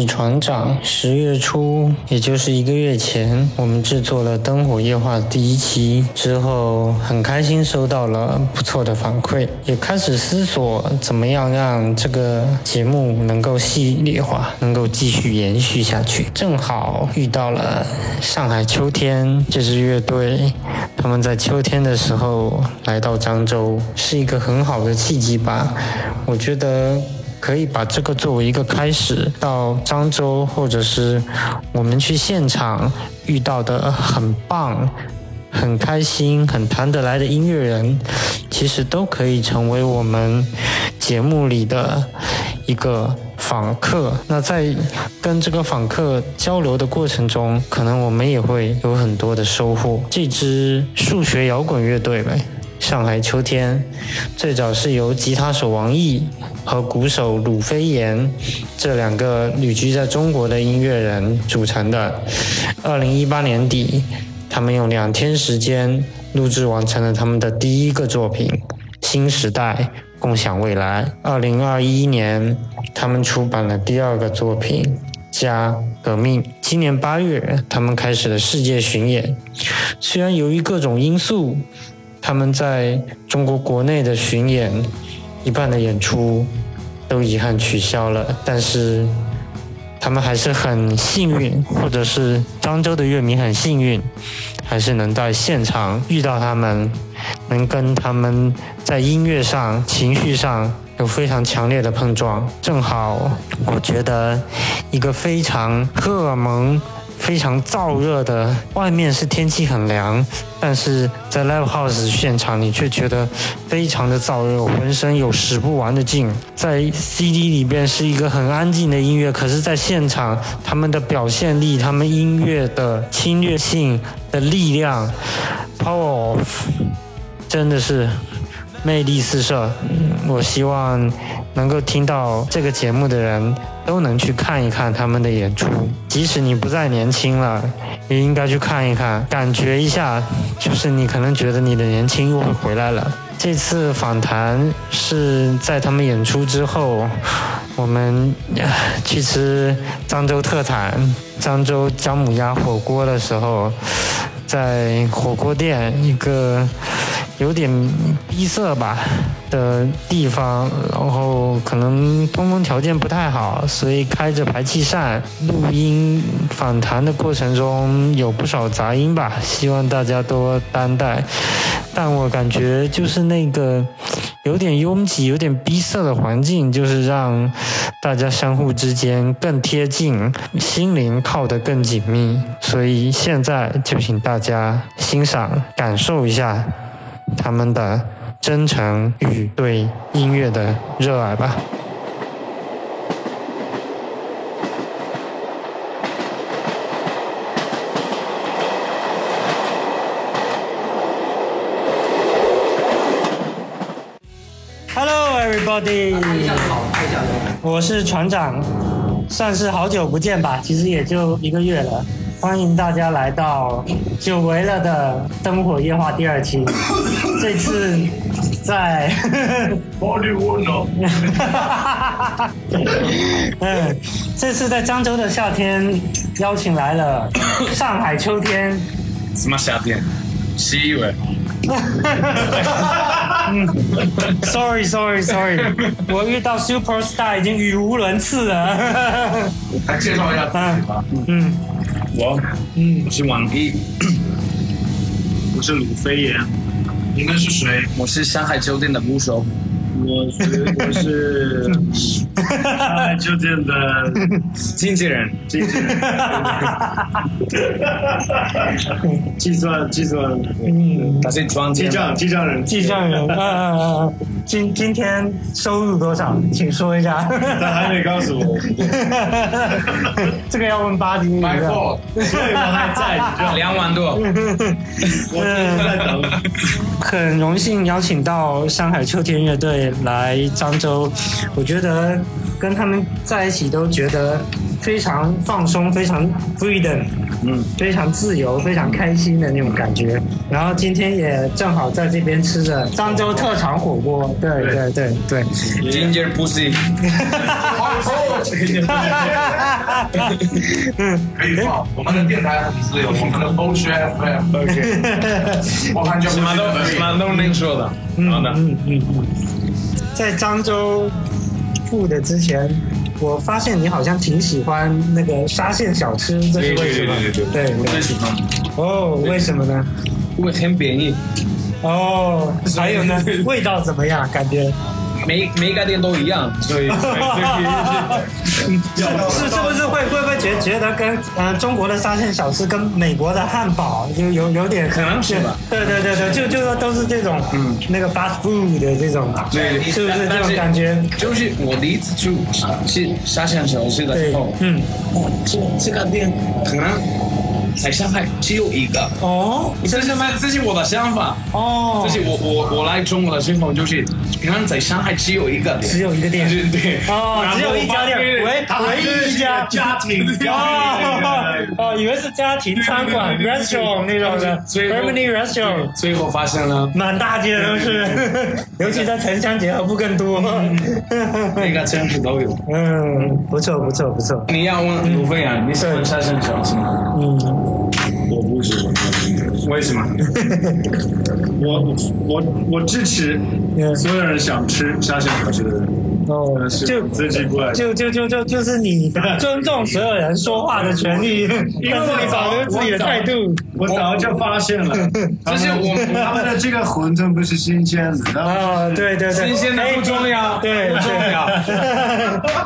是船长。十月初，也就是一个月前，我们制作了《灯火夜话》第一期之后，很开心收到了不错的反馈，也开始思索怎么样让这个节目能够系列化，能够继续延续下去。正好遇到了上海秋天这支乐队，他们在秋天的时候来到漳州，是一个很好的契机吧。我觉得。可以把这个作为一个开始，到漳州或者是我们去现场遇到的很棒、很开心、很谈得来的音乐人，其实都可以成为我们节目里的一个访客。那在跟这个访客交流的过程中，可能我们也会有很多的收获。这支数学摇滚乐队呗。上海秋天，最早是由吉他手王毅和鼓手鲁飞岩这两个旅居在中国的音乐人组成的。二零一八年底，他们用两天时间录制完成了他们的第一个作品《新时代，共享未来》。二零二一年，他们出版了第二个作品《加革命》。今年八月，他们开始了世界巡演。虽然由于各种因素，他们在中国国内的巡演，一半的演出都遗憾取消了，但是他们还是很幸运，或者是漳州的乐迷很幸运，还是能在现场遇到他们，能跟他们在音乐上、情绪上有非常强烈的碰撞。正好，我觉得一个非常荷尔蒙。非常燥热的，外面是天气很凉，但是在 live house 现场，你却觉得非常的燥热，浑身有使不完的劲。在 CD 里边是一个很安静的音乐，可是，在现场，他们的表现力，他们音乐的侵略性的力量，power，of，真的是魅力四射。我希望能够听到这个节目的人。都能去看一看他们的演出，即使你不再年轻了，也应该去看一看，感觉一下，就是你可能觉得你的年轻又会回来了。这次访谈是在他们演出之后，我们去吃漳州特产漳州姜母鸭火锅的时候，在火锅店一个。有点逼塞吧的地方，然后可能通风条件不太好，所以开着排气扇录音访谈的过程中有不少杂音吧，希望大家多担待。但我感觉就是那个有点拥挤、有点逼塞的环境，就是让大家相互之间更贴近，心灵靠得更紧密。所以现在就请大家欣赏、感受一下。他们的真诚与对音乐的热爱吧。Hello, everybody。我是船长，算是好久不见吧，其实也就一个月了。欢迎大家来到久违了的《灯火夜话》第二期。这次在 嗯，这次在漳州的夏天，邀请来了上海秋天。什么夏天？十一月。Sorry，Sorry，Sorry，我遇到 Super Star 已经语无伦次了。来介绍一下自己吧。嗯。我，嗯，我是王毅，我是鲁飞岩，你们是谁？我是上海酒店的鼓手。我是我是酒店的 经纪人，经纪人，计算计算，嗯，他是装记账记账人，记账人啊！今今天收入多少？请说一下。他还没告诉我。这个要问巴迪。My fault，所以我还在，两万多。我在等。很荣幸邀请到上海秋天乐队。来漳州，我觉得跟他们在一起都觉得非常放松，非常 freedom，嗯，非常自由，非常开心的那种感觉。然后今天也正好在这边吃着漳州特产火锅，对对对对。Ginger pussy。可以放，我们的电台很自由，我们的 o c FM。OK，我看就什么都什么都能说的。好的，嗯嗯嗯，在漳州住的之前，我发现你好像挺喜欢那个沙县小吃，这是为什么？对。对对。我最喜欢，哦，为什么呢？因为很便宜，哦，还有呢，味道怎么样？感觉每每一家店都一样，所以所以 是是不是会会不会觉觉得跟呃中国的沙县小吃跟美国的汉堡就有有点可能是吧对对对对，就就说都是这种嗯那个 fast food 的这种，对是不是这种感觉？就是我第一次去去沙县小吃的时候，，嗯，哇，这这个店可能在上海只有一个，哦，这是这是我的想法。哦。这，是我我我来中国的时候，就是平常在上海只有一个。店，只有一个店。对对。哦，只有一家店，唯唯一一家 家庭。哦哦，以为是家庭餐馆 restaurant 那种的。family restaurant。最后发现了。满大街都是，尤其在城乡结合部更多。每个城市都有。嗯，不错不错不错。你要问卢飞啊，你喜欢沙县小吃？吗？嗯，我不喜欢，为什么？我我我支持所有人想吃沙县小吃的人，哦，就自己过来。就就就就就是你尊 重所有人说话的权利，因为你保留自己的态度。我早就发现了，就是我他们的这个馄饨不是新鲜的，啊，对对对，新鲜的不重要，对不重要。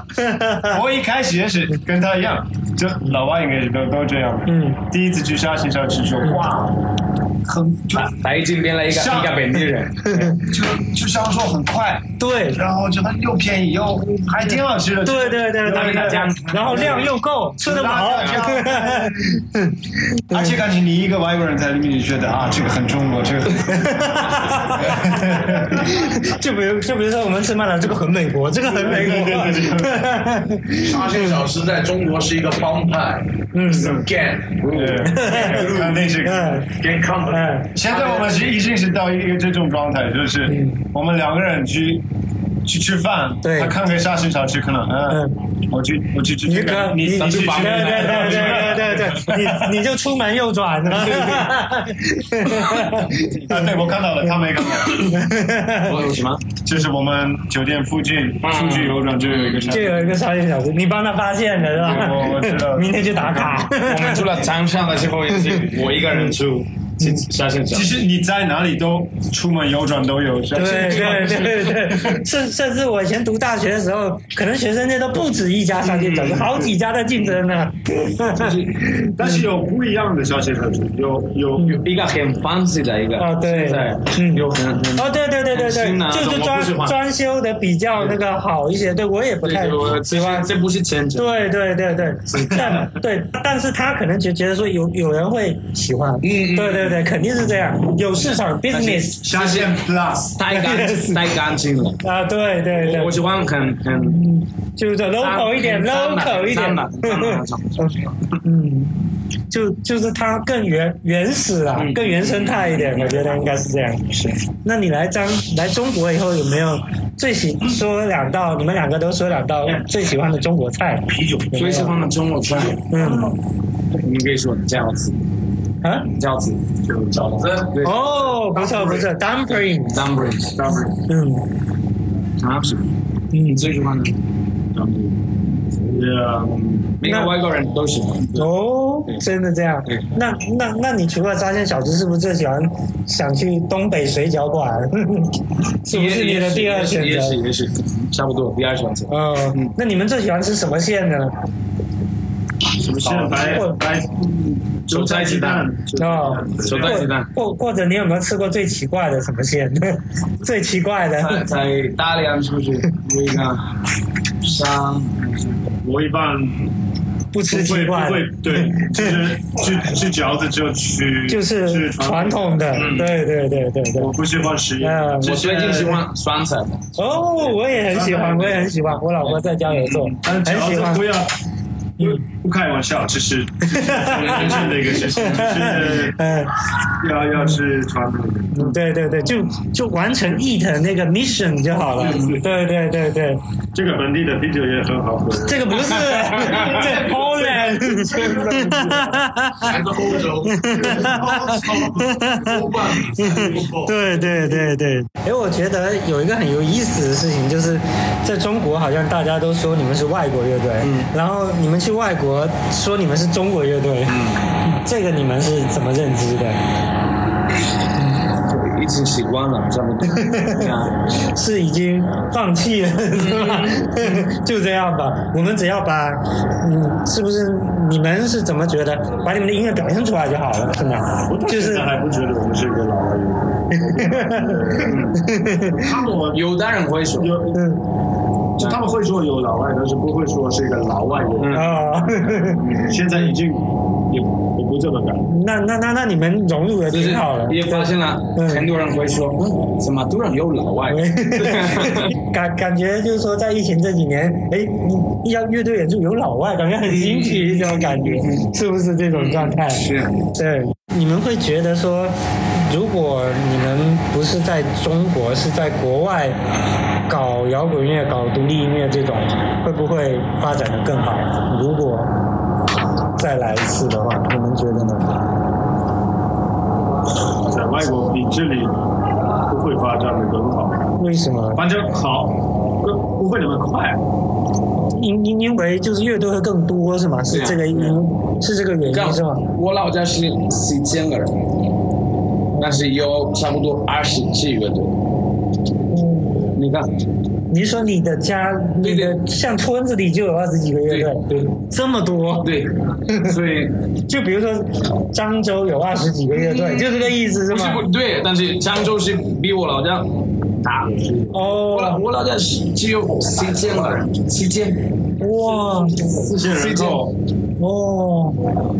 我一开始也是跟他一样，就老外应该是都都这样。嗯，第一次去沙县小吃说哇，很就他已经变了一个一个本地人，就就销售很快，对然后就很又便宜又还挺好吃的。对对对拿给大家，然后量又够，吃得饱。而且感觉你一个外国人在里面，你觉得啊，这个很中国，这个。就比如就比如说我们吃麦当，这个很美国，这个很美国。沙县小吃在中国是一个帮派，嗯是 gang，肯定是。嗯 gang come。嗯现在我们是已经是到一个这种状态，就是我们两个人去去吃饭，对他看个沙县小吃，可能嗯，我去我去吃你这个，可你你去吃对对对对对对对，你你就出门右转。啊，对我看到了，他没看到，我有什么？就是我们酒店附近出去右转就有一个沙。就有一个沙县小吃，你帮他发现的是吧？我我知道 明天去打卡。我们除了长沙的时候，也是我一个人出去沙县小吃。其实你在哪里都出门右转都有对对对对，甚甚至我以前读大学的时候，可能学生界都不止一家沙县小吃，好几家在竞争呢。但是有不一样的沙县小吃，有有有一个很 fancy 的一个，哦对。嗯。有很很哦，对对对对对，就是装装修的比较那个好一些，对我也不太对，我喜欢。这不是签证。对对对对，但对，但是他可能觉觉得说有有人会喜欢，嗯对对对对，肯定是这样，有市场 business 沙县 Plus。太干净，太干净了。啊，对对对我，喜欢很很就是 local 一点，local 一点脏的脏的那种，嗯，就就是它更原原始啊，嗯更原生态一点，我觉得应该是这样。是，那你来张来中国以后有没有最喜说两道？你们两个都说两道最喜欢的中国菜？啤酒最喜欢的中国菜，嗯你可以说这样子，啊？饺子就饺子，对。哦，不错不错，dumpling，，dumplings dumplings，嗯。好吃，嗯。最喜欢的。Dumpling，每个外国人都喜欢。哦，真的这样。对？那那那你除了沙县小吃，是不是最喜欢想去东北水饺馆？是不是你的第二选择？也？是也是，差不多第二选择。嗯，那你们最喜欢吃什么馅呢？什么馅？白白韭菜鸡蛋，哦，韭菜鸡蛋，或或者你有没有吃过最奇怪的什么馅？最奇怪的在大连是不是有一个沙？我一般不吃奇怪的不会，对，就是吃吃饺子就去就是吃传统的，对对对对对我。不喜欢吃嗯，我最近喜欢酸菜，哦，我也很喜欢，我也很喜欢，我老婆在家有做，但很喜欢不。要不不开玩笑，这是真正的一个事情，就是嗯，要要吃传统的。对对对，就就完成 eat 那个 mission 就好了。对对对对，这个本地的啤酒也很好喝。这个不是，这 Poland。来自欧洲，对对对对，哎，我觉得有一个很有意思的事情，就是在中国好像大家都说你们是外国乐队，嗯，然后你们去外国说你们是中国乐队，嗯，这个你们是怎么认知的？已经习惯了，差不多。啊 是已经放弃了，是吧？就这样吧，我们只要把，嗯，是不是你们是怎么觉得？把你们的音乐表现出来就好了，是吗？就是还不觉得我们是一个老外乐队。他们有的人会说，有，嗯就他们会说有老外，但是不会说是一个老外乐队。啊，现在已经也也不这么干。那那那那你们融入的就是挺好的。也发现了，嗯很多人会说，嗯，怎么突然有老外？感感觉就是说，在疫情这几年，哎，你要乐队演出有老外，感觉很新奇，这种感觉，是不是这种状态？是，对，你们会觉得说，如果你们不是在中国，是在国外搞摇滚乐、搞独立音乐这种，会不会发展的更好？如果再来一次的话，你们觉得呢？在外国比这里不会发展的更好，为什么？反正好，不不会那么快。因因因为就是乐队会更多是吗？是这个因是这个原因是吗？我老家是四千个人，但是有差不多二十支乐队。嗯，你看，你说你的家，你对的像村子里就有二十几个乐队，对这么多？对，所以就比如说漳州有二十几个乐队，就这个意思是不是吗？不对，但是漳州是比我老家大。我老哦，我老家是只有四千个人，七千，哇，四千人口，哦，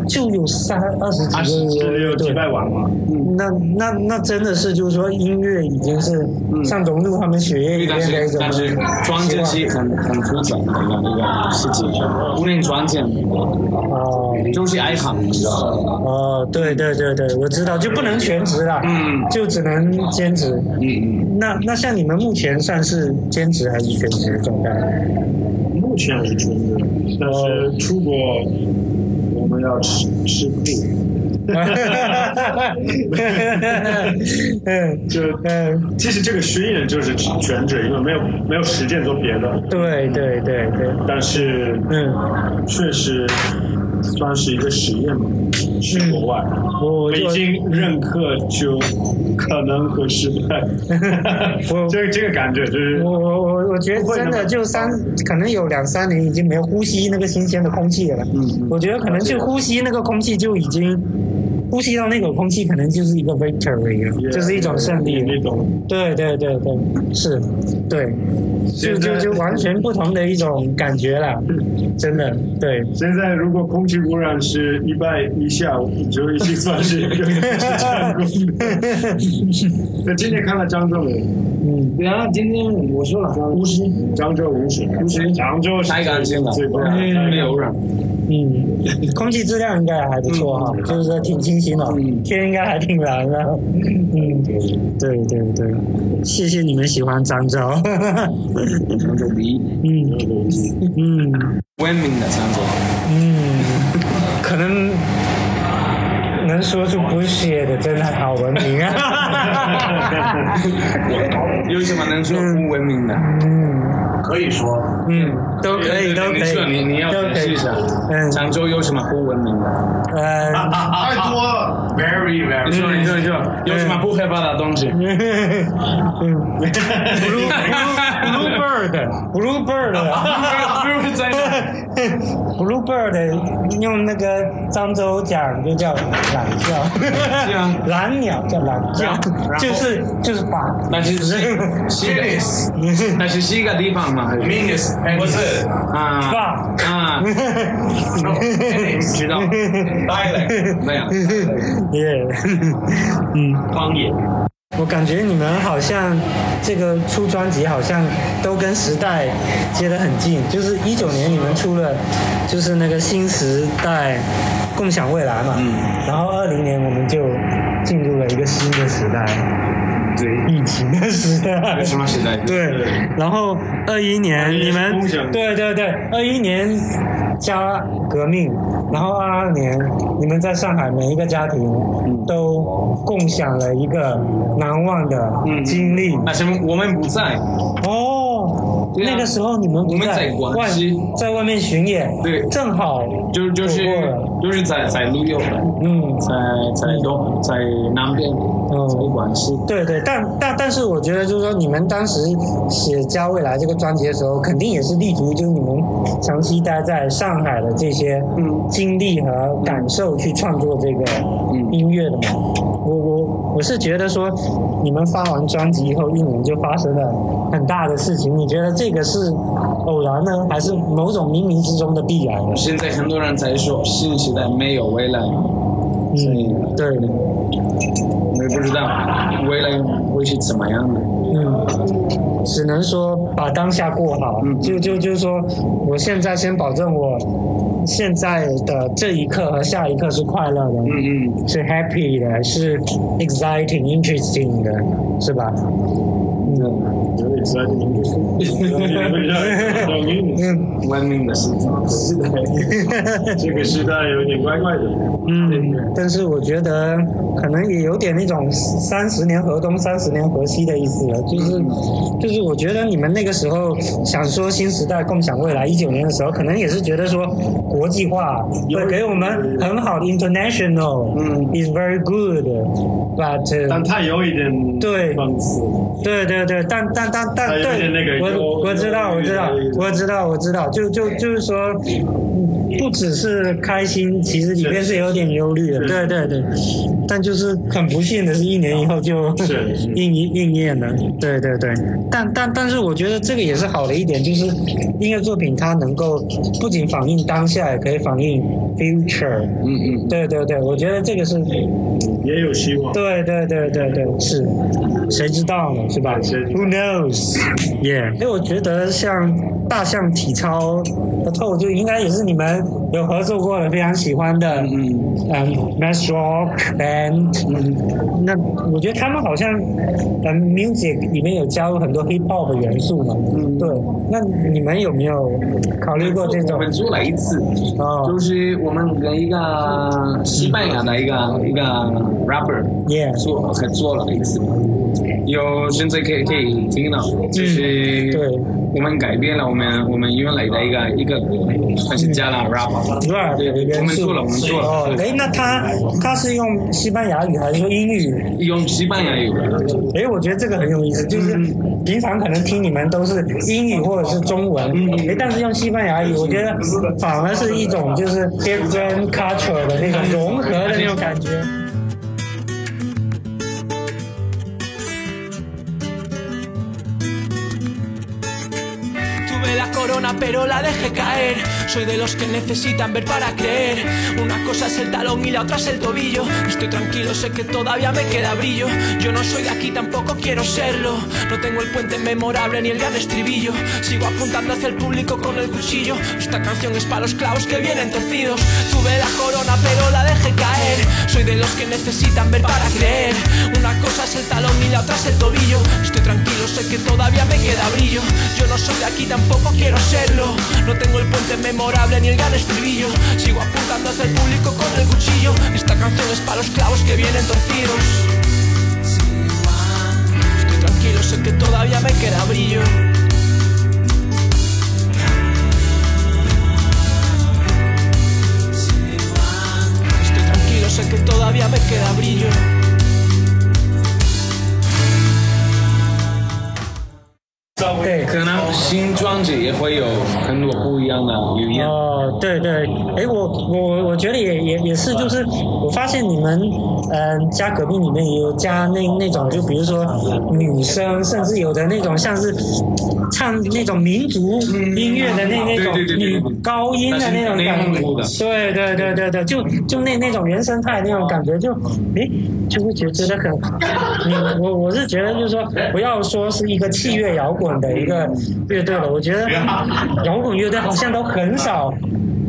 就有三二十几个乐这里有几，百万嘛。那那那真的是就是说音乐已经是像融入他们血液里面的一种是但是装件是很很复杂的一个一个事情，不能装件，哦就是爱好，你知道吗？哦，对对对对，我知道，就不能全职了，嗯就只能兼职。嗯嗯，那那像你们目前算是兼职还是全职的状态？目前是出资，但是出国我们要吃吃苦。嗯，就嗯，其实这个巡演就是全职，因为没有没有时间做别的。对对对对，但是嗯，确实算是一个实验吧，去国外，我北京认可就可能会失败我。这个这个感觉就是我我我我觉得真的就三，可能有两三年已经没有呼吸那个新鲜的空气了。嗯我觉得可能去呼吸那个空气就已经，呼吸到那个空气可能就是一个 victory 了，就是一种胜利了。你懂。对对对对，是，对，就就就完全不同的一种感觉了，真的，对，现在如果空气污染是一百以下，就已经算是一个成功的。那今天看了漳州没有？嗯，对啊，今天我说了五十，漳州五十，漳州是太干净了。没有人。嗯，空气质量应该还不错哈，就是说挺清新的，天应该还挺蓝的，嗯，对对对，谢谢你们喜欢漳州，漳州第一，嗯。嗯。文明的漳州。嗯，可能能说出 bullshit 的真的好文明啊，有什么能说不文明的？嗯可以说，嗯，都可以都可以，你你要解释一下，嗯。漳州有什么不文明的？呃。太多了，very 你 very，说你说你说，有什么不合法的东西？嗯，blue blue bird blue bird 用那个漳州讲就叫懒觉，啊。蓝鸟叫懒觉。然后，就是就是把，那是是是一个，但是是一个地方吗？还是 meanest，不是啊放啊，知道。Dialect，没有？耶，嗯，方言。我感觉你们好像这个出专辑好像都跟时代接得很近，就是一九年你们出了就是那个新时代共享未来嘛，然后二零年我们就进入了一个新的时代，对，疫情的时代，什么时代？对，然后二一年你们对对对，二一年加革命，然后二二年你们在上海每一个家庭都共享了一个难忘的经历。那什么我们不在，哦，对啊。那个时候你们不我们在广外西。在外面巡演，对。正好就就是走过了就是在在旅游的，嗯。在在东在南边，在广西。对对，但但但是我觉得就是说，你们当时写《加未来》这个专辑的时候，肯定也是立足于就是你们长期待在上海的这些经历和感受去创作这个音乐的嘛。我我我是觉得说，你们发完专辑以后一年就发生了很大的事情，你觉得这个是偶然呢，还是某种冥冥之中的必然呢？现在很多人在说新时代没有未来，嗯，对，我也不知道未来会是怎么样的。嗯，只能说把当下过好，嗯就就就是说，我现在先保证我现在的这一刻和下一刻是快乐的，嗯嗯，是 happy 的，是 exciting、interesting 的，是吧？嗯有点 exciting，嗯文明的时代。是的。这个时代有点怪怪的。嗯，但是我觉得可能也有点那种三十年河东，三十年河西的意思了，就是就是我觉得你们那个时候想说新时代共享未来，一九年的时候，可能也是觉得说国际化会给我们很好的 international，嗯，is very good，but 但他有一点对，对对对，但但但但对我我知道我知道我知道我知道，就就就是说，嗯不只是开心，其实里面是有点忧虑的，对对对。但就是很不幸的是，一年以后就 应应验了，对对对。但但但是我觉得这个也是好的一点，就是音乐作品它能够不仅反映当下，也可以反映 future。嗯嗯，对对对，我觉得这个是也有希望。对对对对对，是，谁知道呢，是吧？谁？Who knows? Yeah，因为我觉得像大象体操和透就应该也是你们有合作过的，非常喜欢的，嗯嗯，mass rock band，嗯，那我觉得他们好像嗯 music 里面有加入很多 hip hop 的元素嘛，嗯，对，那你们有没有考虑过这种？我？们做了一次，哦。就是我们跟一个西班牙的一个一个 rapper Yeah，做合作了一次，有现在可以可以听到，就是对。我们改变了我们我们原来的一个一个歌，但是加了素。我们做了我们做了哦，哎，那他他是用西班牙语还是用英语？用西班牙语，哎，我觉得这个很有意思，就是平常可能听你们都是英语或者是中文，哎，但是用西班牙语，我觉得反而是一种就是 different culture 的那种融合的那种感觉。Corona pero la dejé caer Soy de los que necesitan ver para creer. Una cosa es el talón y la otra es el tobillo. Estoy tranquilo, sé que todavía me queda brillo. Yo no soy de aquí, tampoco quiero serlo. No tengo el puente memorable ni el gran estribillo. Sigo apuntando hacia el público con el cuchillo. Esta canción es para los clavos que vienen torcidos Tuve la corona pero la dejé caer. Soy de los que necesitan ver para creer. Una cosa es el talón y la otra es el tobillo. Estoy tranquilo, sé que todavía me queda brillo. Yo no soy de aquí, tampoco quiero serlo. No tengo el puente memorable ni el gran estribillo. Sigo apuntando hacia el público con el cuchillo. Esta canción es para los clavos que vienen torcidos. Estoy tranquilo, sé que todavía me queda brillo. Estoy tranquilo, sé que todavía me queda brillo 对，可能新专辑也会有很很多不一样的语言。哦，对对，哎，我我我觉得也也也是，就是我发现你们嗯、家隔壁里面也有加那那种，就比如说女生，甚至有的那种像是唱那种民族音乐的那那种女高音的那种感觉，对对对对对，就就那那种原生态那种感觉，就哎就会觉觉得很，你我我是觉得就是说，不要说是一个器乐摇滚的一个乐队了，我觉得 摇滚乐队好像都很少。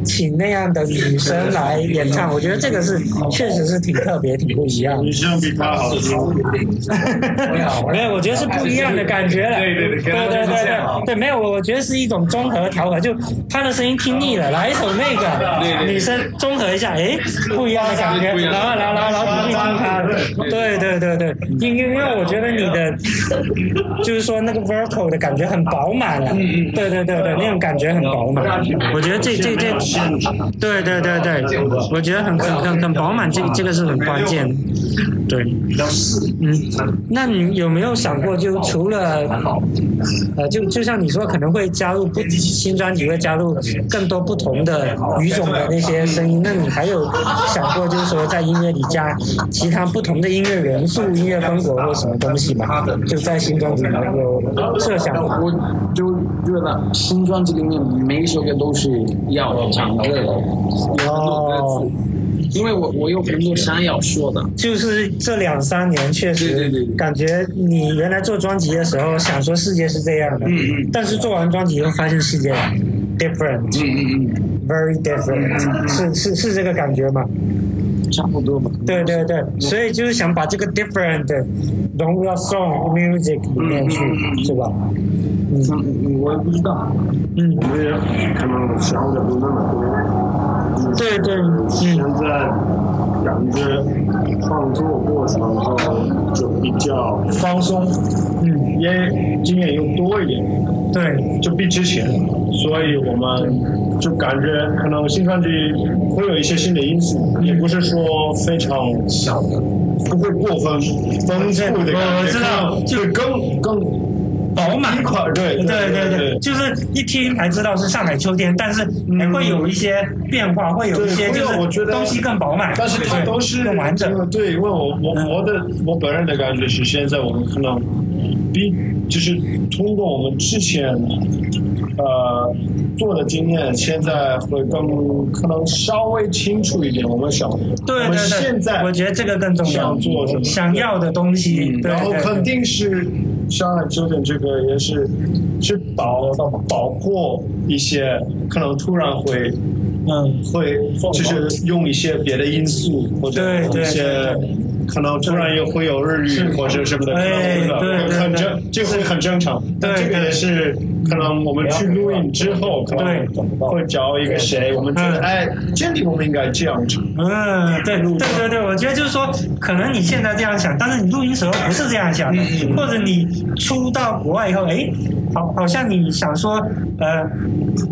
请那样的女生来演唱，我觉得这个是确实是挺特别、挺不一样的。女生比他好。听哈哈哈哈！没有，我觉得是不一样的感觉了。对对对对对对对，没有，我我觉得是一种综合调和，就他的声音听腻了，来一首那个女生综合一下，哎，不一样的感觉。然后，然后，然后听听他的。对对对对，因因为我觉得你的就是说那个 vocal 的感觉很饱满。嗯嗯。对对对对，那种感觉很饱满。我觉得这这这。对对对对，我觉得很很很很饱满，这个这个是很关键的，对。嗯，那你有没有想过，就除了呃，就就像你说，可能会加入不新专辑会加入更多不同的语种的那些声音，那你还有想过，就是说在音乐里加其他不同的音乐元素、音乐风格或什么东西吗？就在新专辑里面有设想吗？我就觉得新专辑里面每一首歌都是要唱歌的，有很多歌词，因为我我有很多想要说的。就是这两三年确实对对对感觉你原来做专辑的时候想说世界是这样的，嗯嗯但是做完专辑以后发现世界 different，嗯嗯 very different，是是是这个感觉吗？嗯，差不多吧。对对对，所以就是想把这个 different 融入到 song music 里面去，是吧？嗯，我也不知道。嗯，我们也可能想的不那么多。对对，现嗯，在感觉创作过程后就比较放松，嗯，也经验又多一点，对，就比之前，所以我们就感觉可能新专辑会有一些新的因素，也不是说非常小的，不会过分丰富的感觉，我知道就更更饱满对对对对，就是一听才知道是上海秋天，但是还会有一些变化，会有一些就我觉得是东西更饱满，但是它都是更完整。对，因为我我我的我本人的感觉是，现在我们可能比就是通过我们之前呃做的经验，现在会更可能稍微清楚一点。我们想，对对对，现在我觉得这个更重要想做什么，想要的东西，然后肯对定是上海酒店这个也是是包包括一些可能突然会嗯，会就是用一些别的因素或者一些可能突然又会有日语或者什么的，哎对对对很正，这个会很正常。对但这个也是可能我们去录音之后，可能会找一个谁，我们觉得嗯。哎，这里我们应该这样唱。嗯，对对对对，我觉得就是说，可能你现在这样想，但是你录音时候不是这样想的，或者你出到国外以后，哎，好，好像你想说，呃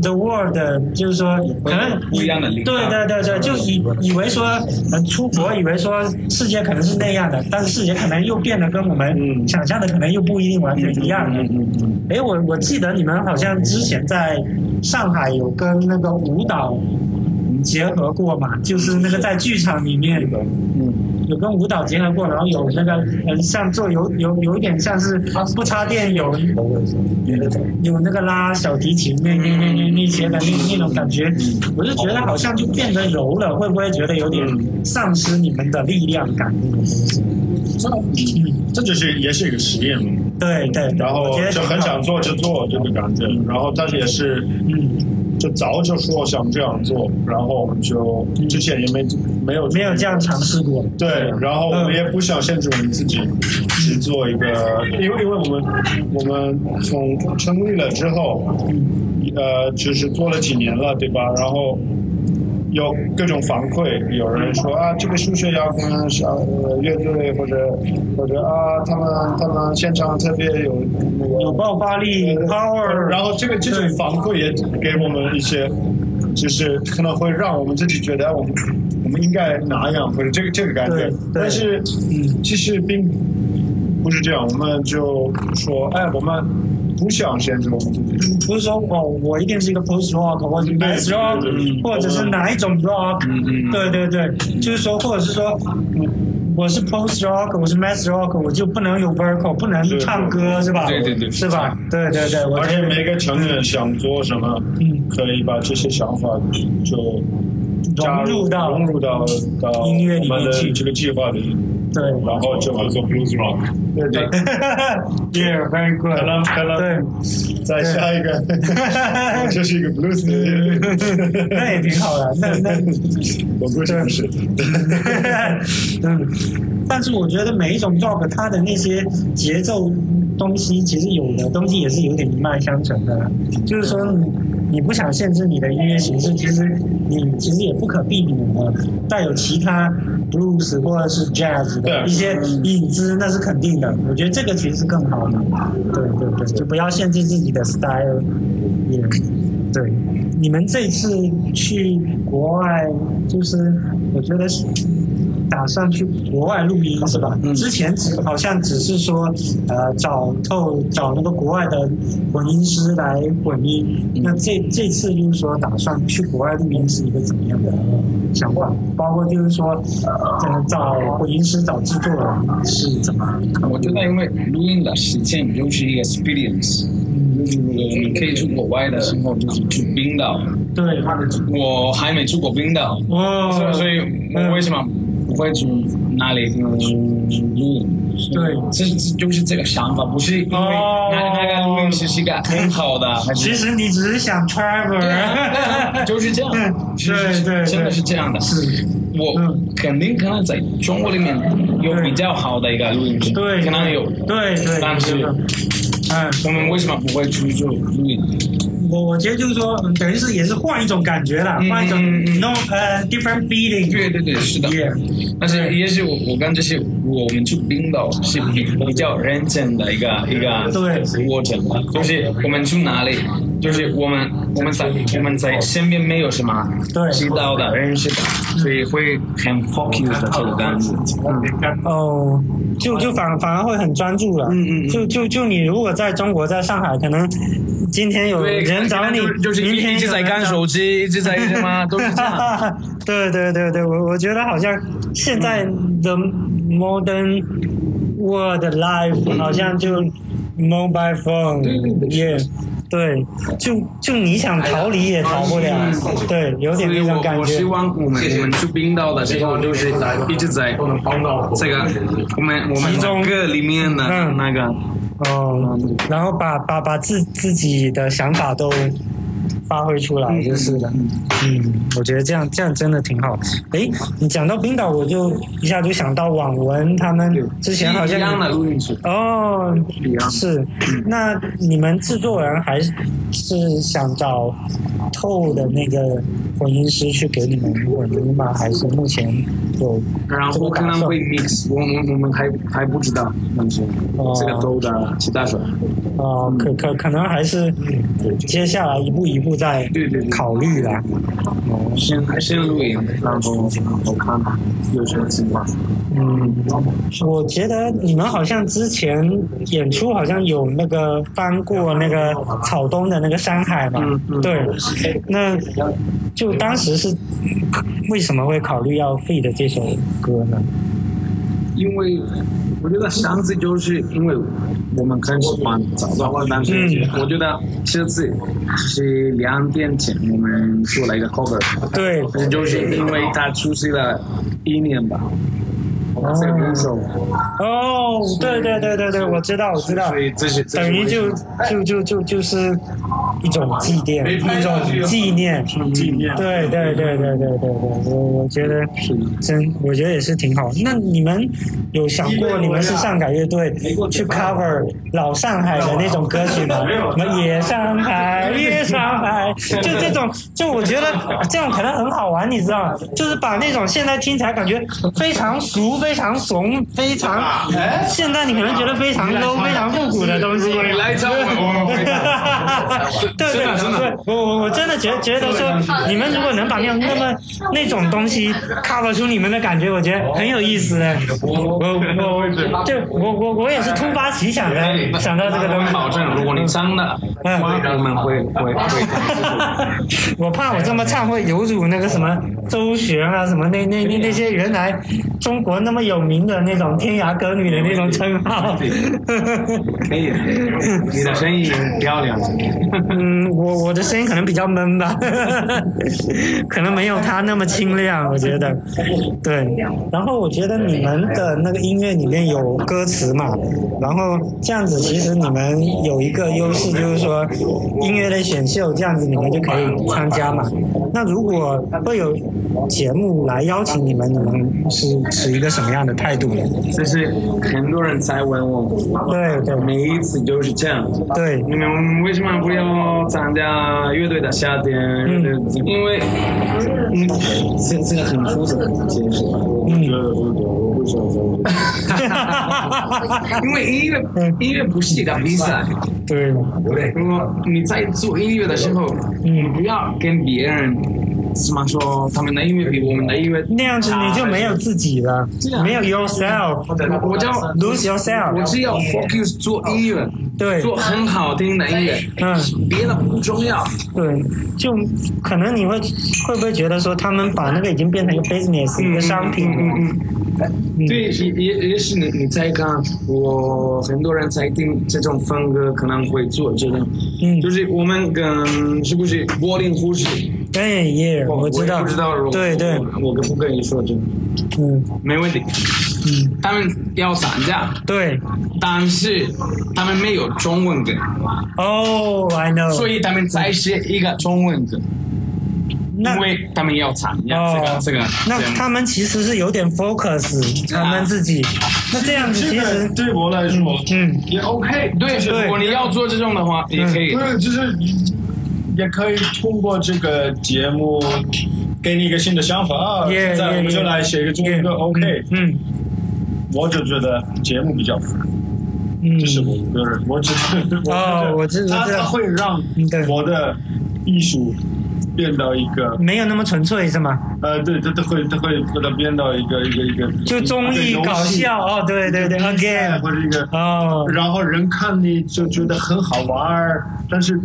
，the world，就是说，可能不一样的对对对对，就以以为说，呃，出国以为说世界可能是那样的，但是世界可能又变得跟我们嗯。想象的可能又不一定完全一样。嗯嗯嗯。哎，我我记得你们好像之前在上海有跟那个舞蹈结合过嘛，就是那个在剧场里面，嗯，有跟舞蹈结合过，然后有那个嗯，像做有有有一点像是不插电有有那个拉小提琴那那那那那些的那那种感觉，我就觉得好像就变得柔了，会不会觉得有点丧失你们的力量感？那种东西？这就是也是一个实验嘛，对对，然后就很想做就做这个感觉，然后但是也是嗯。就早就说想这样做，然后我们就之前也没没有没有这样尝试过。对，然后我们也不想限制我们自己只做一个，因为因为我们我们从成立了之后，呃，就是做了几年了，对吧？然后有各种反馈，有人说啊，这个数学要跟小呃乐队或者或者啊，他们他们现场特别有那个有爆发力，power，然后这个这种反馈也给我们一些，就是可能会让我们自己觉得哎我们我们应该哪样，或者这个这个感觉。但是嗯，其实并不是这样，我们就说，哎，我们不想限制我们自己。不是说哦，我一定是一个 post rock 或者 math rock，或者是哪一种 rock，对对对，就是说，或者是说，嗯我是 post rock，我是 math rock，我就不能有 vocal，不能唱歌，是吧？对对对是吧？对对对，而且每个成员想做什么，嗯。可以把这些想法就融入到融入到到音乐里面我们的去这个计划里，对。然后就会做 blues rock。对。对，Yeah, very 可 good。能可能对，再下一个，这是一个 blues 的，那也挺好的。那那。我估计不是。嗯，但是我觉得每一种 rock 它的那些节奏东西，其实有的东西也是有点一脉相承的。就是说你，你不想限制你的音乐形式，其实你其实也不可避免的带有其他 blues 或者是 jazz 的一些影子，那是肯定的。我觉得这个其实是更好的。对对对，就不要限制自己的 style。也对，你们这次去国外，就是我觉得是打算去国外录音是吧？之前只好像只是说，呃，找透找那个国外的混音师来混音。那这这次就是说打算去国外录音是一个怎么样的想法？包括就是说，呃，找混音师、找制作人是怎么？我觉得因为录音的时间就是一个 experience，就是你可以去国外的时候，就是去冰岛，对，我还没出过冰岛，哦，所以所以我为什么不会去那里录音？对。这这就是这个想法，不是因为哦那那个录音师是个很好的，其实你只是想 travel，就是这样，其实是对对。真的是这样的。是，我嗯肯定可能在中国里面有比较好的一个录音师，对，可能有，对对，但是嗯，我们为什么不会出去录音？我我觉得就是说，嗯等于是也是换一种感觉了，嗯换一种嗯嗯。no 呃 different feeling，对对对，是的。但是也许我我跟这些我们去冰岛是比比较认真的一个一个对。过程，就是我们去哪里，就是我们我们在我们在身边没有什么对。知道的认识的，所以会很 focus 的这个感觉。哦，就就反反而会很专注了。嗯嗯嗯就就就你如果在中国，在上海，可能今天有，人找你，就就是明天一一直在看手机，一直在什么，都是这样。对对对对，我我觉得好像现在的 modern world life 好像就 mobile phone，也对，就就你想逃离也逃不了，对，有点那种感觉。我希。望我们我们去冰岛的时候，就是一直在这个我们我们其中。的歌里面的嗯。那个。哦，然后把把把自自己的想法都发挥出来就是了。嗯，我觉得这样这样真的挺好。诶，你讲到冰岛，我就一下就想到网文他们之前好像一样的录音室。哦，是。那你们制作人还是想找透的那个混音师去给你们混音吗？还是目前有然后可能会 mix，我们我们还还不知道，但是这个都的其他手。哦，可可可能还是接下来一步一步在对对对考虑啦。先先录音，然后我看有什么情况。嗯，我觉得你们好像之前演出好像有那个翻过那个草东的那个山海嘛，对，那就当时是为什么会考虑要 feed 这首歌呢？因为我觉得上次就是因为我们很喜欢早早晚，但是嗯。我觉得这次是两天前我们做了一个 cover，对，就是因为他出席了一年吧，哦哦，对对对对对，我知道我知道。等于就就就就就是一种祭奠，一种纪念，纪念。对对对对对对对，我我觉得真，我觉得也是挺好。那你们有想过你们是上海乐队去 cover 老上海的那种歌曲吗？什么夜上海，夜上海，就这种，就我觉得这样可能很好玩，你知道吗？就是把那种现在听起来感觉非常俗、非常怂、非常，现在你可能觉得非常 low、非常复古的东西。你来找我，我会对对对，我我我真的觉觉得说，你们如果能把那那么那种东西 cover 出你们的感觉，我觉得很有意思的。我我我就我我我也是突发奇想的想到这个东西。保证，如果你真的，嗯我们会会会。我怕我这么唱会有辱那个什么周璇啊，什么那那那那些原来中国那么有名的那种天涯歌女的那种称号。可以，你的声音很漂亮。嗯，我我的声音可能比较闷吧，可能没有他那么清亮，我觉得。对，然后我觉得你们的那个音乐里面有歌词嘛，然后这样子其实你们有一个优势，就是说音乐类选秀这样子你们就可以参加嘛。那如果会有节目来邀请你们，你们是持一个什么样的态度呢？就是很多人在问我，对对每一次都是这样。对，你们为什么不要参加乐队的夏天？因为，嗯，这这个很复杂的解释。因为音乐音乐不是一个比赛，对，对不对？如果你在做音乐的时候，你不要跟别人怎么说，他们的音乐比我们的音乐那样子你就没有自己了，没有 yourself，我我就 lose yourself。我只要 focus 做音乐，对做很好听的音乐，嗯，别的不重要。对，就可能你会会不会觉得说，他们把那个已经变成一个 business 一个商品？嗯嗯嗯，对，也也也是你你在看，我很多人在听这种风格，可能会做这种，嗯就是我们跟是不是柏林护士？哎耶，我知道不知道，对对，我跟不跟你说这个，嗯没问题。嗯，他们要涨价，对。但是他们没有中文歌，哦、i know。所以他们才写一个中文歌，那因为他们要涨价这个、哦这个。那他们其实是有点 focus 他们自己。那这样子其实，对我来说嗯，也 OK。对，如果你要做这种的话，也可以。对，就是也可以通过这个节目给你一个新的想法啊。现在我们就来写一个中文歌 OK。嗯我就觉得节目比较复杂，嗯，这是我个人，我只哦我知我知道它它会让我的艺术变到一个没有那么纯粹是吗？呃，对，它它会它会把它变到一个一个一个就综艺搞笑哦，对对对，again，或者一个哦，然后人看你就觉得很好玩儿，但是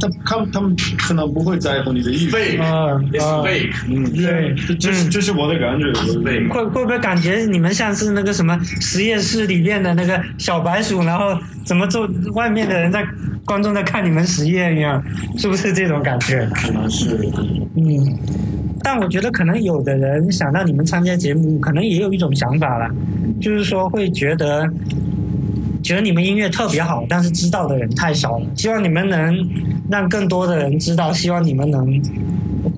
他他们他们可能不会在乎你的艺术。废啊啊，废，嗯，对这这是这是我的感觉。废。会会不会感觉你们像是那个什么实验室里面的那个小白鼠，然后怎么做外面的人在观众在看你们实验一样，是不是这种感觉？可能是嗯，但我觉得可能有的人想到你们参加节目，可能也有一种想法了，就是说会觉得。觉得你们音乐特别好，但是知道的人太少了。希望你们能让更多的人知道，希望你们能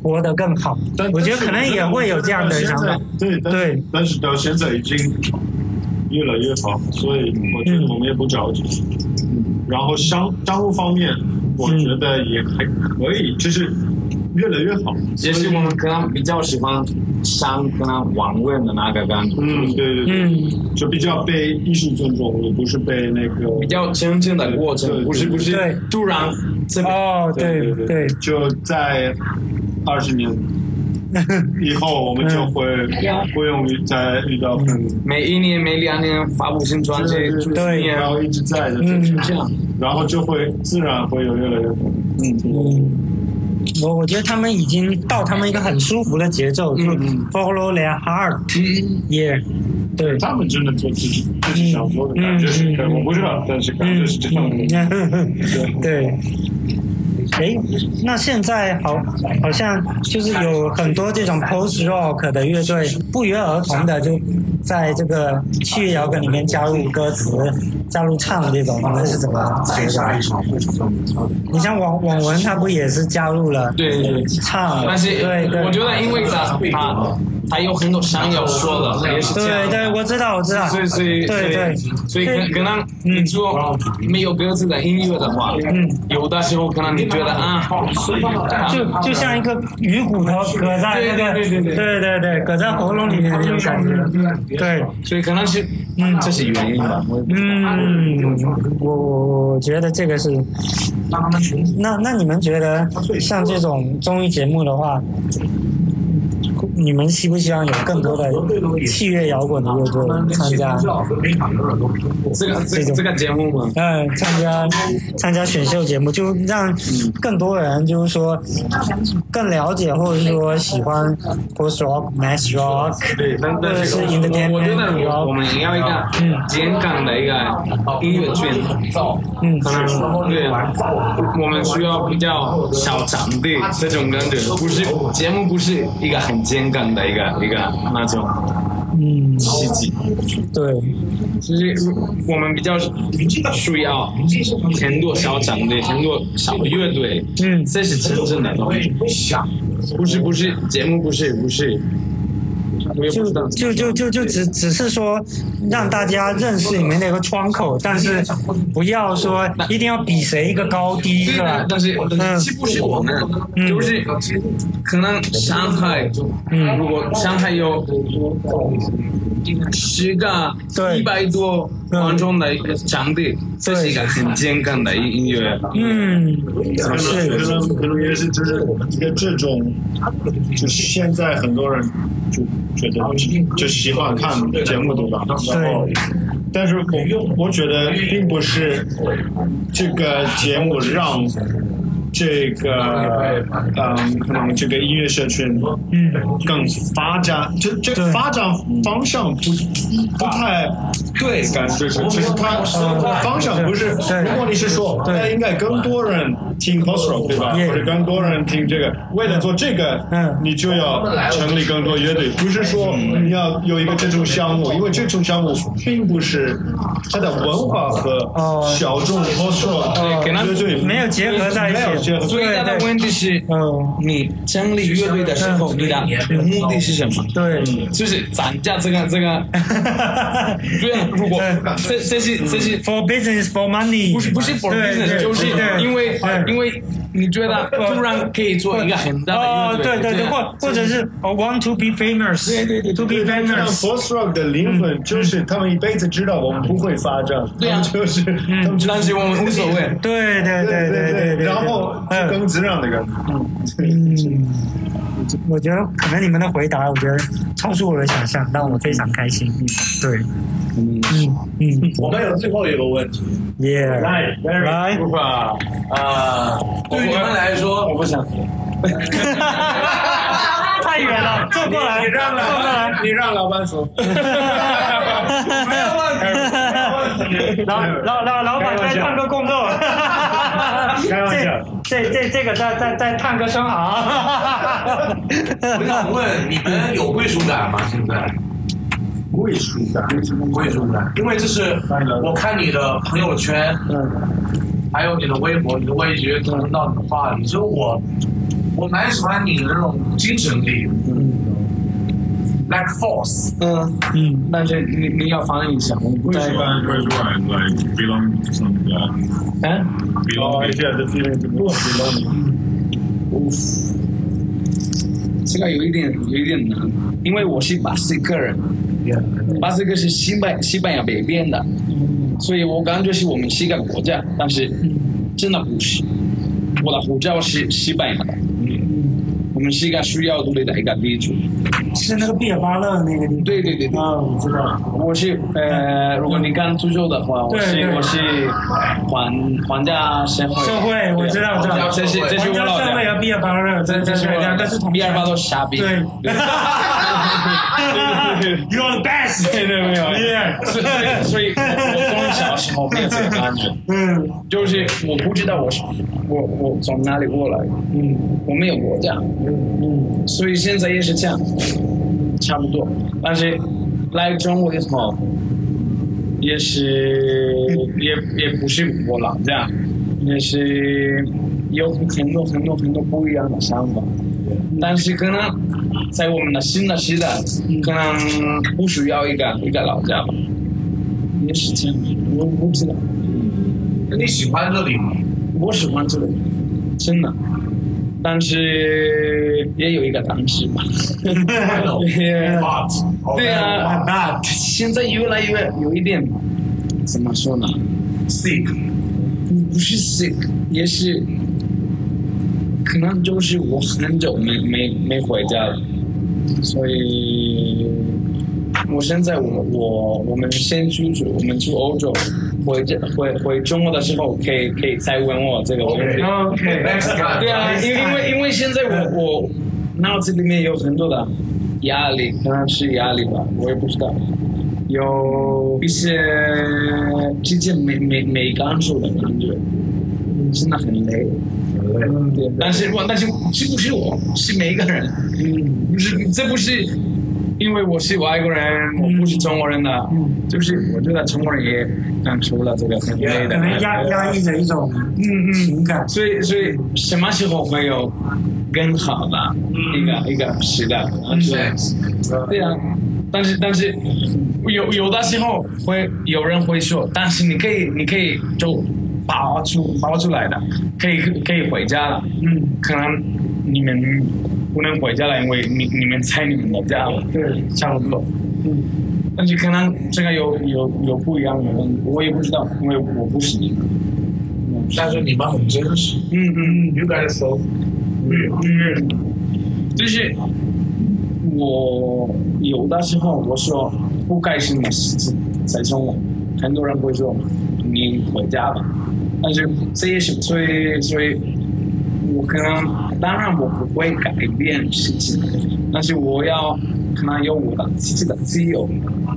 活得更好。但我觉得可能也会有这样的想法。对对，但是到现在已经越来越好，所以我觉得我们也不着急。嗯，然后商商务方面，我觉得也还可以，就是越来越好。也是我们可能比较喜欢像可能网文的那个感觉，嗯，对对对，嗯，就比较被艺术尊重，也不是被那个比较真正的过程，不是不是对。突然这个哦，对对。对，就在二十年 以后，我们就会不用再遇到很每一年每两年发布新专辑，对然后一直在的，嗯。就是这样，然后就会自然会有越来越多。嗯，嗯，我我觉得他们已经到他们一个很舒服的节奏，就 follow their heart，嗯，也对，他们真的做自己自己想做的感觉是，嗯我不知道，但是感觉是这样的。嗯，对。诶，那现在好，好像就是有很多这种 post rock 的乐队，不约而同的就在这个器乐摇滚里面加入歌词、加入唱这种，你们是怎么觉得？你像网网文，他不也是加入了对对对。唱？但是对对，我觉得，因为他他他有很多想要说的，也是这样。对对，我知道我知道，所以所以对对，所以可可能你做没有歌词的音乐的话，嗯，有的时候可能你觉得啊，就就像一个鱼骨头搁在那个，对对对。对对对对，搁在喉咙里面那种感觉，对，所以可能是嗯，这是原因吧。嗯，我我我觉得这个是，那那你们觉得像这种综艺节目的话，你们希不希望有更多的器乐摇滚的乐队参加？这个这个这个节目嘛，嗯，参加参加选秀节目，就让更多人就是说更了解或者说喜欢 post rock、mass rock，对，但或者是但是我我觉得我们要一个健康的一个音乐圈，嗯。可能对，我们需要比较小场地这种感觉，不是节目不是一个很健康的一个一个那种嗯，奇迹。对，其实我们比较需要很多小长的，很多小乐队，嗯这是真正的东西。不是不是节目不是不是，我也不就知道。就就就就只只是说让大家认识你们那个窗口，但是不要说一定要比谁一个高低，对是吧，？但是嗯是不是我们，嗯就是可能上海，嗯如果上海有十个对一百多观众的一个场地，这是一个很健康的音乐。嗯，可能可是，能可能也是就是一个这种，就是现在很多人就觉得就喜欢看节目对吧？然后，但是我我觉得并不是这个节目让。这个，嗯，可能这个音乐社群，嗯，更发展，这这个发展方向不不太对，感觉是，其实它方向不是。如果你是说，对那应该更多人听 post rock 对吧？或者更多人听这个，为了做这个，嗯。你就要成立更多乐队，不是说你要有一个这种项目，因为这种项目并不是它的文化和哦。小众 post rock 乐队没有结合在一起。没有结合最大的问题是，嗯，你成立乐队的时候，你的目的是什么？对，就是涨价这个这个，对啊，如果这这是这是 for business for money，不是不是 for business，就是因为对因为你觉得 突然可以做一个很大的哦，乐队，对对对，或或者是 I want to be famous，对对对，to be famous，post rock 的灵魂就是他们一辈子知道我们不会发展，对啊就是他们但是我们无所谓。对对对对对对，然后就更自然的感觉。嗯，我觉得可能你们的回答，我觉得超出我的想象，让我非常开心。嗯，对，嗯嗯 我们有最后一个问题，，Yeah，来来，不吧，啊，对于你们来说，我不想。太远了，坐过来，坐过来。你让老板说。没有问题。老老老老板在唱歌工作。开玩笑这这这这个在在在探个声啊。我想问你们有归属感吗？现在归属感，归属感，因为这是我看你的朋友圈，还有你的微博、你的微博能到你的话里，就我我蛮喜欢你的那种精神力，like force。嗯嗯，但是你你要翻译一下，我不太。Where's right? Like belong to something. Yeah. 嗯，Oh, Belong. yeah, the feeling to belong. 这个有一点有一点难，因为我是巴斯克人，巴西克是西班西班牙北边的，所以我感觉是我们是一个国家，但是真的不是。我的护照是西班牙的，我们是一个需要独立的一个地区。是那个毕尔巴勒那个地方。对对对对，啊，我知道。我是呃，如果你看足球的话，我是对对我是皇皇家社会社会我知道知道这是这是皇家我老家，社会和毕尔巴勒，这这是我两个是同毕尔巴勒傻逼。对。You're the best。对对没有。Yeah 所以所以我我从小时候没有这个感觉，嗯。就是我不知道我是我我从哪里过来，嗯我没有国家，嗯所以现在也是这样，差不多。但是来中国以后，也是也也不是我老家，也是有很多很多很多不一样的想法。但是可能在我们的新的时代，可能不需要一个一个老家吧，也是这样，我不知道，你喜欢这里吗？我喜欢这里，真的。但是也有一个但是吧，也对啊，那现在越来越有一点怎么说呢？sick，不不是 sick，也是可能就是我很久没没没回家了，所以我现在我我我们先出去，我们去欧洲，回这回回中国的时候可以可以再问我这个问题。OK，next time。对啊，因为因为因为现在我我脑子里面有很多的压力，可能是压力吧，我也不知道。有一些之前没没没感受的感觉，真的很累。对，但是我但是这不是我，是每一个人，不是这不是因为我是外国人，我不是中国人的，就是我觉得中国人也感受了这个很累的。可能压压抑着一种嗯嗯。情感。所以，所以什么时候会有更好的一个、一个时代？对啊，但是但是有有的时候会有人会说，但是你可以你可以就拔出包出来的，可以可以回家了。嗯，可能你们不能回家了，因为你你们在你们的家了。对，差不多。嗯，但是可能这个有有有不一样的，我也不知道，因为我不是你们。但是你们很真实嗯嗯，You guys so 嗯嗯，就是我有的时候我说不开心的事情在中国，很多人会说你回家吧，但是这也是所以所以，我可能当然我不会改变事情，但是我要可能有我的自己的自由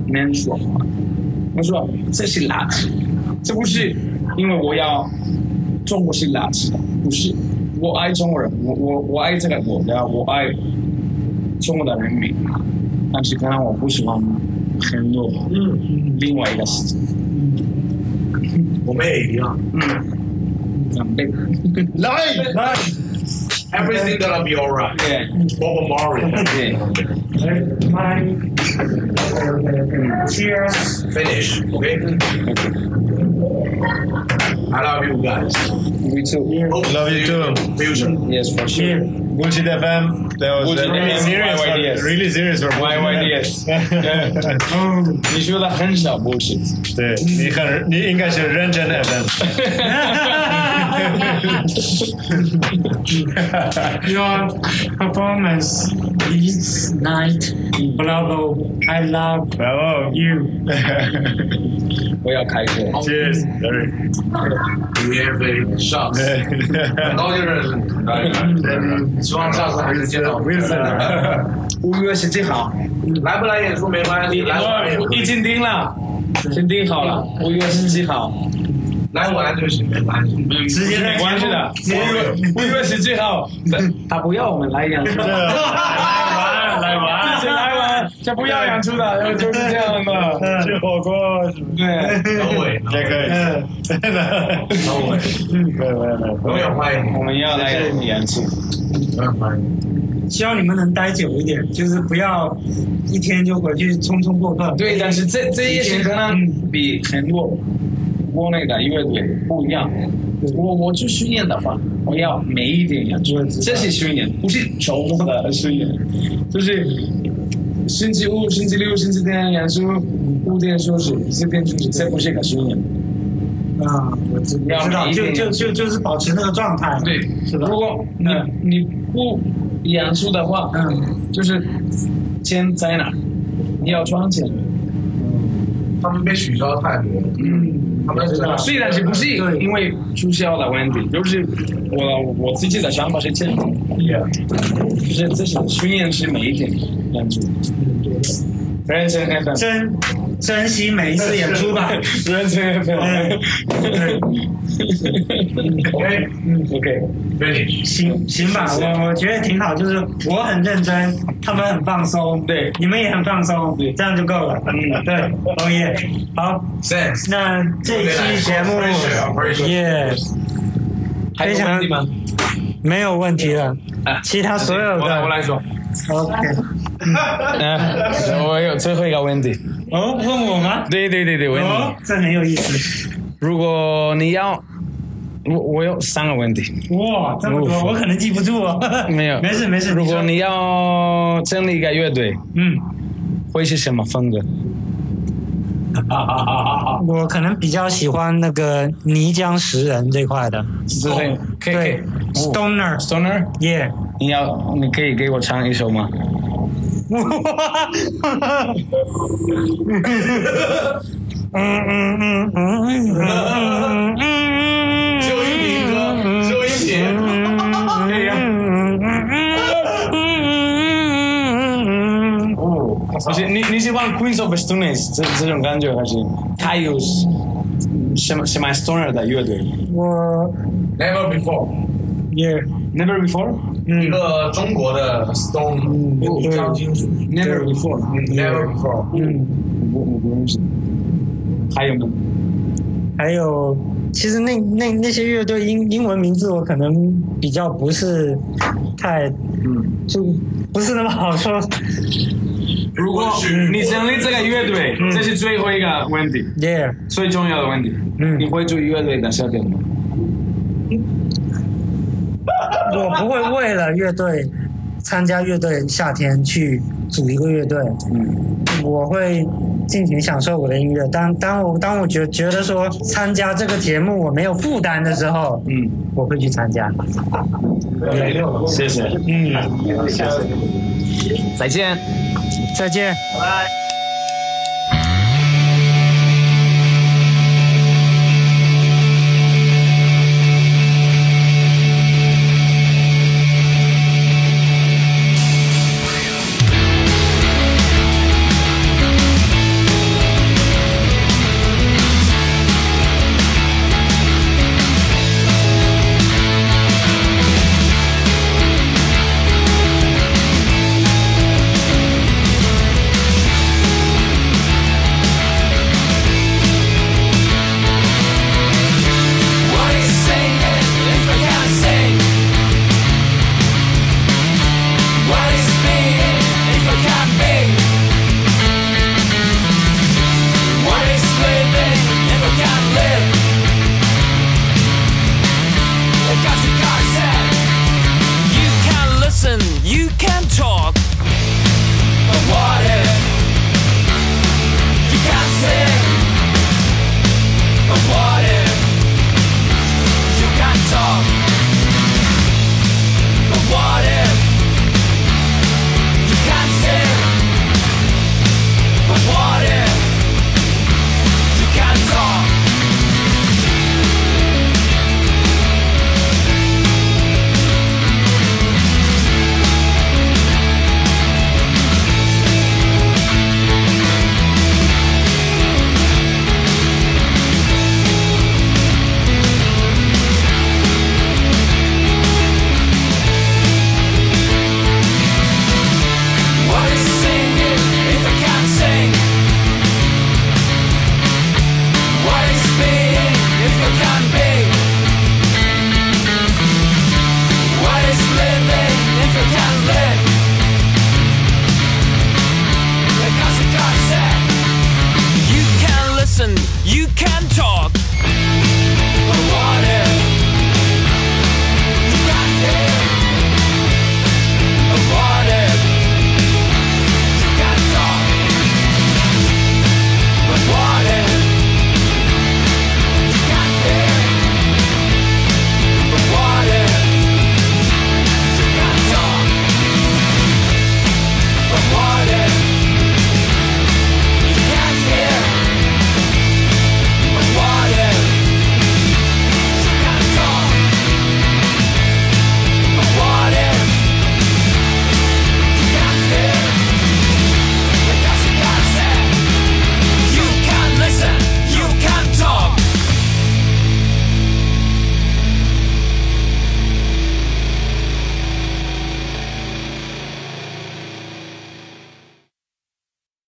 能说话。我说这是垃圾，这不是因为我要中国是垃圾的，不是。我爱中国人，我我我爱这个国家，我爱中国的人民，但是可能我不喜欢很多另外一个事情，我们也一样。嗯，长辈，来来， Everything gonna be alright. 对 Bob Marley. 对，My cheers. Finish. Okay. I love you guys. me too. Hope Love you to see in too. the Future. Yes, for sure. Bullshit FM. That was Bullshit uh, really FM, serious. my for- ideas. Really serious for My Bullshit ideas. FM. 你说的很少 bullshit。对你很，你应该是认真 FM。 Your performance this night, bravo! I love Bravo. you. 我要开课。 Cheers. Sorry. 语言飞上次， 希望下次还能见到。你。五月十七号，来不来演出没关系，来晚也可以已经定了，先定好了。五月心情好，来玩就行，没关系。直接没关系的。五月五月十七号，他不要我们来演出，来玩来玩自己来玩，他不要演出的，就是这样的。吃火锅什么对，都会，也可以，真的。都会，没有没有没有。永远欢迎。我们要来演欢迎。希望你们能待久一点，就是不要一天就回去匆匆过客。对，但是这这也是可能比很多国内的乐队不一样。我我去训练的话，我要每一天演出，这是训练，不是周末的训练，就是星期五、星期六、星期天演出，五天休息，四天休息，这不是一个训练。啊，我知道，就就就就是保持那个状态，对，是吧？如果你嗯你不演出的话，嗯，就是钱在哪？你要赚钱。他们被取消太多了，嗯，他们真的虽然是不是对。因为促销的问题，就是我我自己的想法是这样，就是这是训练是每一天演出，认真 FM，珍珍惜每一次演出吧。认真 FM，对 OK 嗯 OK，finish。行行吧，我我觉得挺好，就是我很认真，他们很放松，对你们也很放松，对这样就够了。嗯，对，哦耶，好，Thanks。那这一期节目.耶还有问题吗？没有问题了，其他所有我来我的来说，OK。嗯，我有最后一个问题。哦，问我吗？对对对对，问哦你，，这很有意思。如果你要，我我有三个问题。哇，这么多，我可能记不住哦。没有，没事没事。如果你要成立一个乐队，嗯，会是什么风格？我可能比较喜欢那个泥浆石人这块的。对，对。，Stoner，Stoner，耶。你要你可以给我唱一首吗？嗯嗯嗯嗯嗯嗯只有一瓶哥，只有一瓶。可以啊。不是你你喜欢 Queens of Stone Age 这这种感觉还是他有什么什么 Stoner 的乐队我 Never before，也？Never before。 一个中国的 Stone 对超金属 Never before。，Never before。嗯，我我不认识。还有吗？还有，其实那那那些乐队英英文名字我可能比较不是太，嗯，就不是那么好说。如果你成立这个乐队，这是最后一个问题，耶，最重要的问题。嗯你会做乐队的夏天吗？我不会 为了乐队参加乐队夏天去组一个乐队，嗯，我会尽情享受我的音乐。当当我当我觉觉得说参加这个节目我没有负担的时候，嗯，我会去参加。谢谢，嗯，谢谢再见。再见。拜。